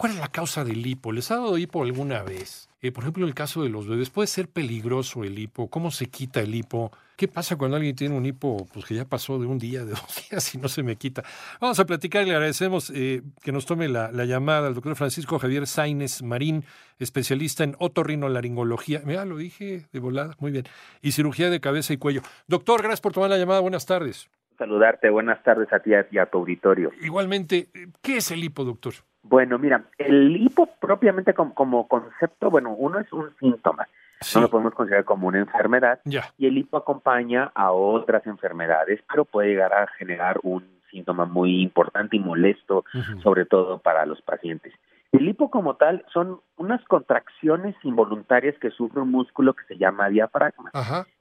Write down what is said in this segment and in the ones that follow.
¿Cuál es la causa del hipo? ¿Les ha dado hipo alguna vez? Eh, por ejemplo, en el caso de los bebés, ¿puede ser peligroso el hipo? ¿Cómo se quita el hipo? ¿Qué pasa cuando alguien tiene un hipo pues, que ya pasó de un día, de dos días y no se me quita? Vamos a platicar y le agradecemos eh, que nos tome la, llamada al doctor Francisco Javier Sainz Marín, especialista en otorrinolaringología. Mira, lo dije de volada, muy bien. Y cirugía de cabeza y cuello. Doctor, gracias por tomar la llamada. Buenas tardes. Saludarte. Buenas tardes a ti y a tu auditorio. Igualmente, ¿qué es el hipo, doctor? Bueno, mira, el hipo propiamente como, concepto, bueno, uno es un síntoma. No lo podemos considerar como una enfermedad. Y el hipo acompaña a otras enfermedades, pero puede llegar a generar un síntoma muy importante y molesto, sobre todo para los pacientes. El hipo como tal son unas contracciones involuntarias que sufre un músculo que se llama diafragma.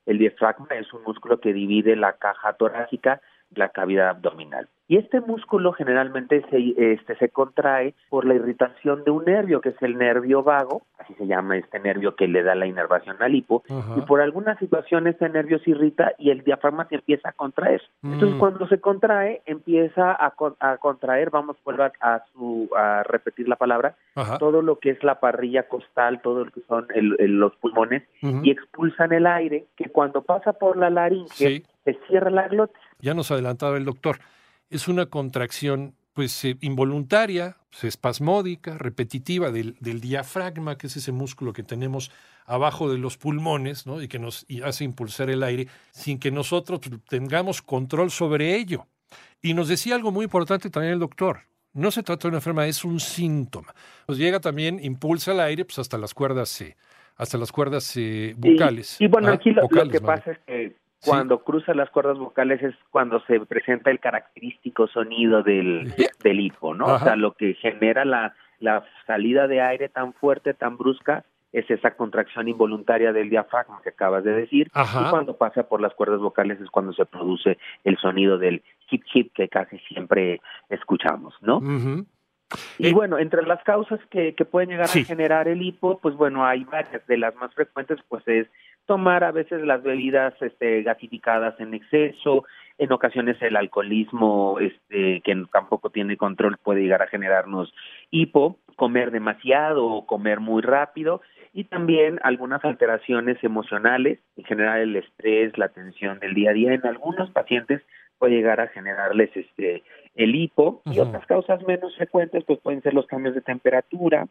El diafragma es un músculo que divide la caja torácica la cavidad abdominal. Y este músculo generalmente se, este, se contrae por la irritación de un nervio, que es el nervio vago, así se llama este nervio que le da la inervación al hipo, y por alguna situación este nervio se irrita y el diafragma se empieza a contraer. Entonces mm. cuando se contrae, empieza a, contraer, vamos a, a, su, a repetir la palabra, todo lo que es la parrilla costal, todo lo que son los pulmones, y expulsan el aire que cuando pasa por la laringe se cierra la glotis ya nos adelantaba el doctor, es una contracción pues eh, involuntaria, pues, espasmódica, repetitiva del, diafragma, que es ese músculo que tenemos abajo de los pulmones, ¿no? Y que nos hace impulsar el aire sin que nosotros tengamos control sobre ello. Y nos decía algo muy importante también el doctor. No se trata de una enfermedad, es un síntoma. Nos llega también, impulsa el aire, pues hasta las cuerdas, eh, hasta las cuerdas eh, vocales. Y, bueno, aquí lo, que pasa es que cuando cruza las cuerdas vocales es cuando se presenta el característico sonido del, del hipo, ¿no? O sea, lo que genera la, la salida de aire tan fuerte, tan brusca, es esa contracción involuntaria del diafragma que acabas de decir. Y cuando pasa por las cuerdas vocales es cuando se produce el sonido del hip hip que casi siempre escuchamos, ¿no? Y eh, bueno, entre las causas que, que pueden llegar a generar el hipo, pues bueno, hay varias. De las más frecuentes, pues es tomar a veces las bebidas este, gasificadas en exceso, en ocasiones el alcoholismo este, que tampoco tiene control puede llegar a generarnos hipo, comer demasiado o comer muy rápido y también algunas alteraciones emocionales, en general el estrés, la tensión del día a día, en algunos pacientes puede llegar a generarles este el hipo y otras causas menos frecuentes pues pueden ser los cambios de temperatura,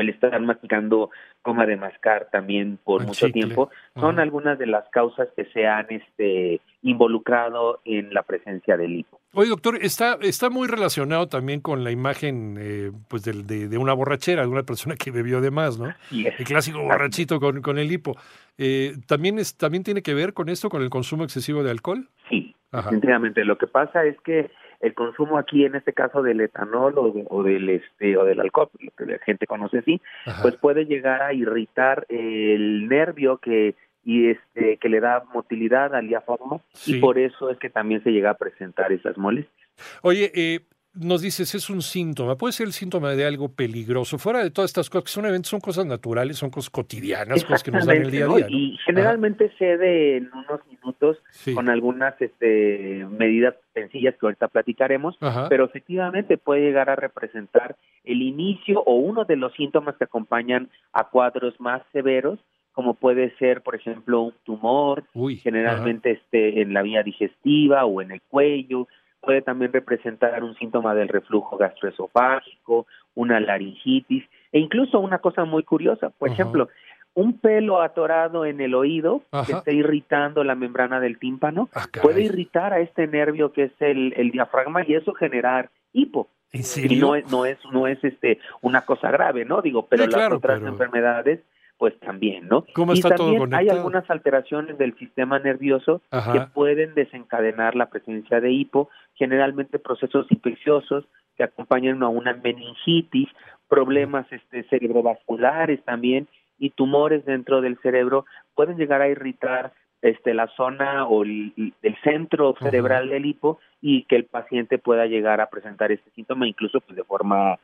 o el estar masticando coma de mascar también por mucho tiempo, son algunas de las causas que se han este, involucrado en la presencia del hipo. Oye, doctor, está, está muy relacionado también con la imagen eh, pues de, de, una borrachera, de una persona que bebió de más, ¿no? El clásico borrachito con, con el hipo. Eh, ¿también, es, ¿También tiene que ver con esto, con el consumo excesivo de alcohol? Sí, definitivamente. Lo que pasa es que el consumo aquí en este caso del etanol o, del este o del alcohol lo que la gente conoce así pues puede llegar a irritar el nervio que y este que le da motilidad al diafragma y por eso es que también se llega a presentar esas molestias. Oye, eh, nos dices, es un síntoma, puede ser el síntoma de algo peligroso, fuera de todas estas cosas que son eventos, son cosas naturales, son cosas cotidianas, cosas que nos dan el día a día. Y generalmente cede en unos minutos con algunas este, medidas sencillas que ahorita platicaremos, pero efectivamente puede llegar a representar el inicio o uno de los síntomas que acompañan a cuadros más severos como puede ser, por ejemplo, un tumor, generalmente este, en la vía digestiva o en el cuello, puede también representar un síntoma del reflujo gastroesofágico, una laringitis e incluso una cosa muy curiosa, por ejemplo, un pelo atorado en el oído que esté irritando la membrana del tímpano ah, puede irritar a este nervio que es el, el diafragma y eso generar hipo. Y no es, no es, no es este una cosa grave, ¿no? Digo, pero las otras enfermedades pues también, ¿no? y también hay algunas alteraciones del sistema nervioso que pueden desencadenar la presencia de hipo, generalmente procesos infecciosos que acompañan a una meningitis, problemas este, cerebrovasculares también y tumores dentro del cerebro pueden llegar a irritar este, la zona o el, centro cerebral del hipo y que el paciente pueda llegar a presentar este síntoma incluso pues de forma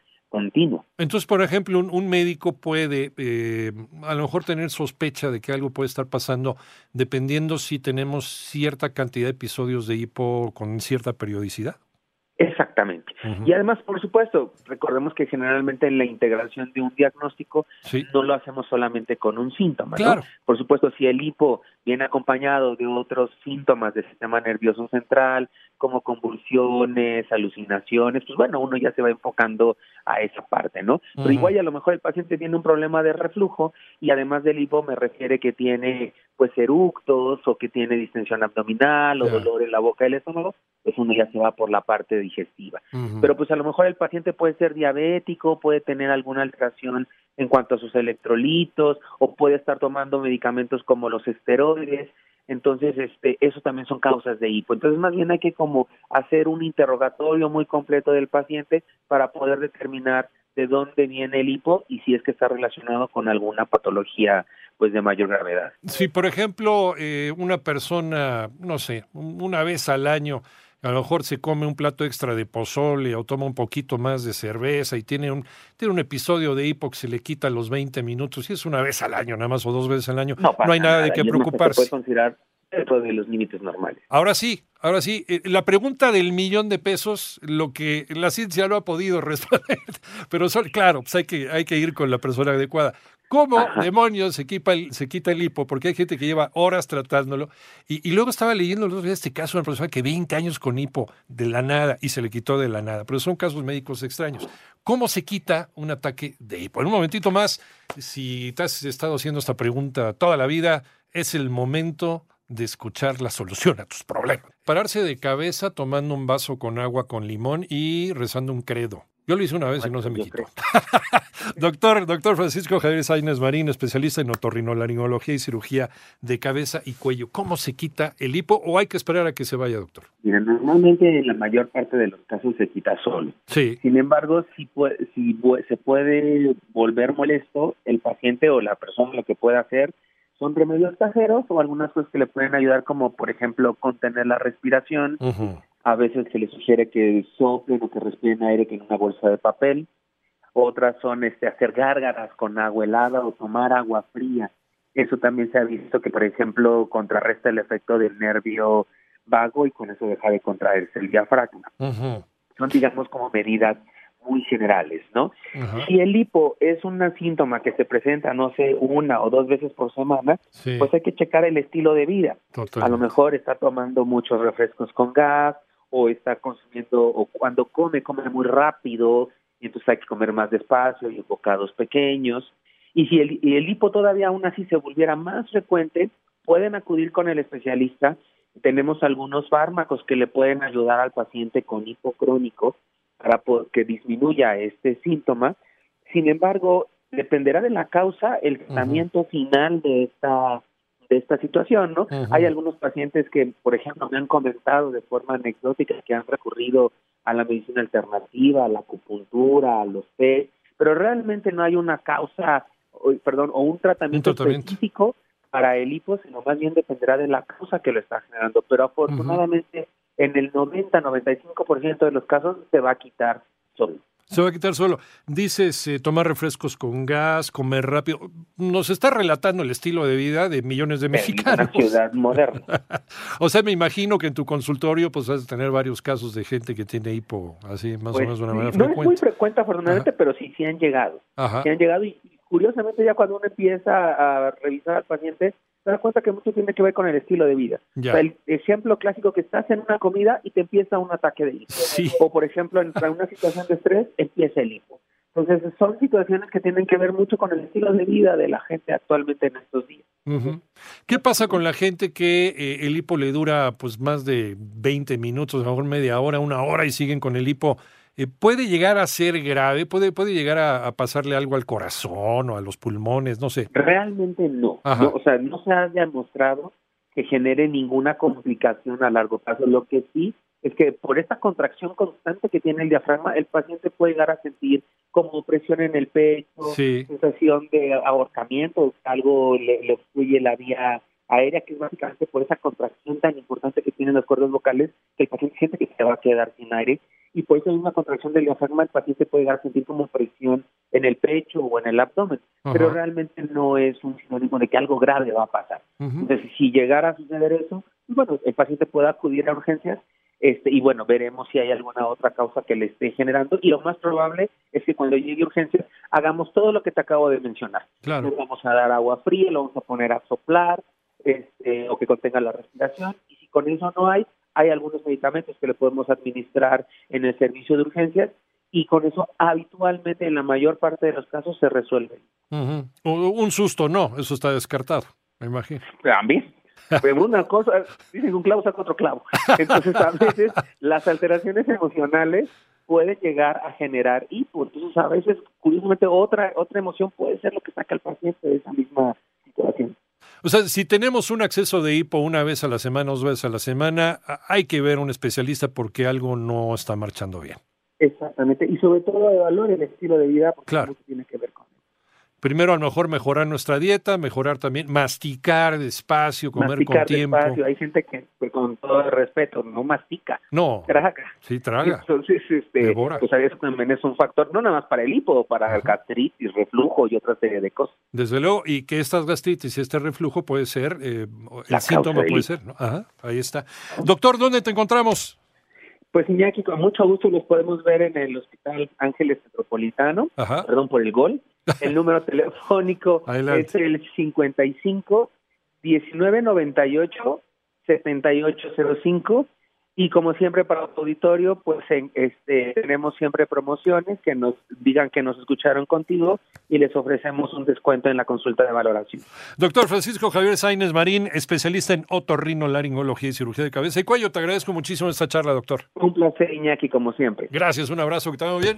Entonces, por ejemplo, un, médico puede eh, a lo mejor tener sospecha de que algo puede estar pasando dependiendo si tenemos cierta cantidad de episodios de hipo con cierta periodicidad. Exactamente. Y además, por supuesto, recordemos que generalmente en la integración de un diagnóstico no lo hacemos solamente con un síntoma. ¿no? Por supuesto, si el hipo viene acompañado de otros síntomas del sistema nervioso central, como convulsiones, alucinaciones, pues bueno, uno ya se va enfocando a esa parte, ¿no? Pero igual a lo mejor el paciente tiene un problema de reflujo y además del hipo me refiere que tiene pues eructos o que tiene distensión abdominal o dolor en la boca del estómago, pues uno ya se va por la parte digestiva. Pero pues a lo mejor el paciente puede ser diabético, puede tener alguna alteración en cuanto a sus electrolitos o puede estar tomando medicamentos como los esteroides. Entonces, este, eso también son causas de hipo. Entonces, más bien hay que como hacer un interrogatorio muy completo del paciente para poder determinar de dónde viene el hipo y si es que está relacionado con alguna patología pues de mayor gravedad. Si por ejemplo eh, una persona, no sé, una vez al año a lo mejor se come un plato extra de pozole o toma un poquito más de cerveza y tiene un, tiene un episodio de hipo que se le quita los 20 minutos y es una vez al año nada más o dos veces al año, no, hay nada, de qué preocuparse. Se puede considerar dentro de los límites normales. Ahora sí, ahora sí, eh, la pregunta del millón de pesos, lo que la ciencia no ha podido responder, pero claro, pues hay que, hay que ir con la persona adecuada. ¿Cómo demonios se, quita el, se quita el hipo? Porque hay gente que lleva horas tratándolo. Y, luego estaba leyendo los este caso de una persona que 20 años con hipo de la nada y se le quitó de la nada. Pero son casos médicos extraños. ¿Cómo se quita un ataque de hipo? En un momentito más, si te has estado haciendo esta pregunta toda la vida, es el momento de escuchar la solución a tus problemas. Pararse de cabeza tomando un vaso con agua con limón y rezando un credo. Yo lo hice una vez y no se me quitó. doctor, doctor Francisco Javier Sainz Marín, especialista en otorrinolaringología y cirugía de cabeza y cuello. ¿Cómo se quita el hipo o hay que esperar a que se vaya, doctor? Mira, normalmente en la mayor parte de los casos se quita solo. Sí. Sin embargo, si, si se puede volver molesto, el paciente o la persona lo que puede hacer son remedios caseros o algunas cosas que le pueden ayudar como por ejemplo contener la respiración, a veces se les sugiere que soplen o que respiren aire en una bolsa de papel. Otras son este, hacer gárgaras con agua helada o tomar agua fría. Eso también se ha visto que, por ejemplo, contrarresta el efecto del nervio vago y con eso deja de contraerse el diafragma. Son, digamos, como medidas muy generales, ¿no? Si el hipo es un síntoma que se presenta, no sé, una o dos veces por semana, pues hay que checar el estilo de vida. A lo mejor está tomando muchos refrescos con gas, o está consumiendo, o cuando come, come muy rápido, y entonces hay que comer más despacio y bocados pequeños. Y si el, el hipo todavía aún así se volviera más frecuente, pueden acudir con el especialista. Tenemos algunos fármacos que le pueden ayudar al paciente con hipo crónico para que disminuya este síntoma. Sin embargo, dependerá de la causa el tratamiento final de esta de esta situación, ¿no? Hay algunos pacientes que, por ejemplo, me han comentado de forma anecdótica que han recurrido a la medicina alternativa, a la acupuntura, a los té, pero realmente no hay una causa, perdón, o un tratamiento, específico para el hipo, sino más bien dependerá de la causa que lo está generando. Pero afortunadamente, en el 90-95% de los casos se va a quitar solo. Se va a quitar solo. Dices eh, tomar refrescos con gas, comer rápido. Nos está relatando el estilo de vida de millones de mexicanos. Una ciudad moderna. o sea, me imagino que en tu consultorio pues vas a tener varios casos de gente que tiene hipo, así más o pues, menos de una manera frecuente. No es muy frecuente, afortunadamente, pero sí, sí han llegado. Sí han llegado y curiosamente ya cuando uno empieza a revisar al paciente, te das cuenta que mucho tiene que ver con el estilo de vida. el ejemplo clásico que estás en una comida y te empieza un ataque de hipo. O por ejemplo, en una situación de estrés empieza el hipo. Entonces son situaciones que tienen que ver mucho con el estilo de vida de la gente actualmente en estos días. ¿Qué pasa con la gente que eh, el hipo le dura pues más de 20 minutos, a lo mejor media hora, una hora y siguen con el hipo? Eh, puede llegar a ser grave, puede, puede llegar a, pasarle algo al corazón o a los pulmones, no sé. Realmente no. O sea, no se ha demostrado que genere ninguna complicación a largo plazo. Lo que sí es que por esta contracción constante que tiene el diafragma, el paciente puede llegar a sentir como presión en el pecho, sensación de ahorcamiento, algo le, le obstruye la vía aérea, que es básicamente por esa contracción tan importante que tienen las cuerdas vocales, que el paciente siente que se va a quedar sin aire y por esa misma contracción del diafragma el paciente puede llegar a sentir como presión en el pecho o en el abdomen, pero realmente no es un sinónimo de que algo grave va a pasar. Entonces, si llegara a suceder eso, pues bueno, el paciente puede acudir a urgencias este, y bueno, veremos si hay alguna otra causa que le esté generando y lo más probable es que cuando llegue a urgencias hagamos todo lo que te acabo de mencionar. Claro. Le vamos a dar agua fría, lo vamos a poner a soplar este, o que contenga la respiración y si con eso no hay, hay algunos medicamentos que le podemos administrar en el servicio de urgencias y con eso habitualmente en la mayor parte de los casos se resuelve. Un susto no, eso está descartado, me imagino. También. Pero una cosa, dicen un clavo saca otro clavo. Entonces a veces las alteraciones emocionales pueden llegar a generar hipo. Entonces a veces, curiosamente, otra, otra emoción puede ser lo que saca al paciente de esa misma situación. O sea, si tenemos un acceso de hipo una vez a la semana, dos veces a la semana, hay que ver a un especialista porque algo no está marchando bien. Exactamente, y sobre todo evaluar el estilo de vida porque claro. tiene que ver con primero a lo mejor mejorar nuestra dieta, mejorar también, masticar despacio, comer con tiempo. Despacio. Hay gente que, pues, con todo el respeto, no mastica. No. Traga. Sí, traga. Entonces, este, pues eso también es un factor, no nada más para el hipo, para el gastritis, reflujo y otra serie de cosas. Desde luego, y que estas gastritis y este reflujo puede ser, eh, el síntoma puede ser, ¿no? Ajá, ahí está. Doctor, ¿dónde te encontramos? Pues Iñaki, con mucho gusto los podemos ver en el Hospital Ángeles Metropolitano, perdón por el gol, el número telefónico es el 55 1998 7805 y como siempre para el auditorio, pues este, tenemos siempre promociones que nos digan que nos escucharon contigo y les ofrecemos un descuento en la consulta de valoración. Doctor Francisco Javier Sainz Marín, especialista en otorrinolaringología y cirugía de cabeza y cuello. Te agradezco muchísimo esta charla, doctor. Un placer, Iñaki, como siempre. Gracias, un abrazo, que te bien.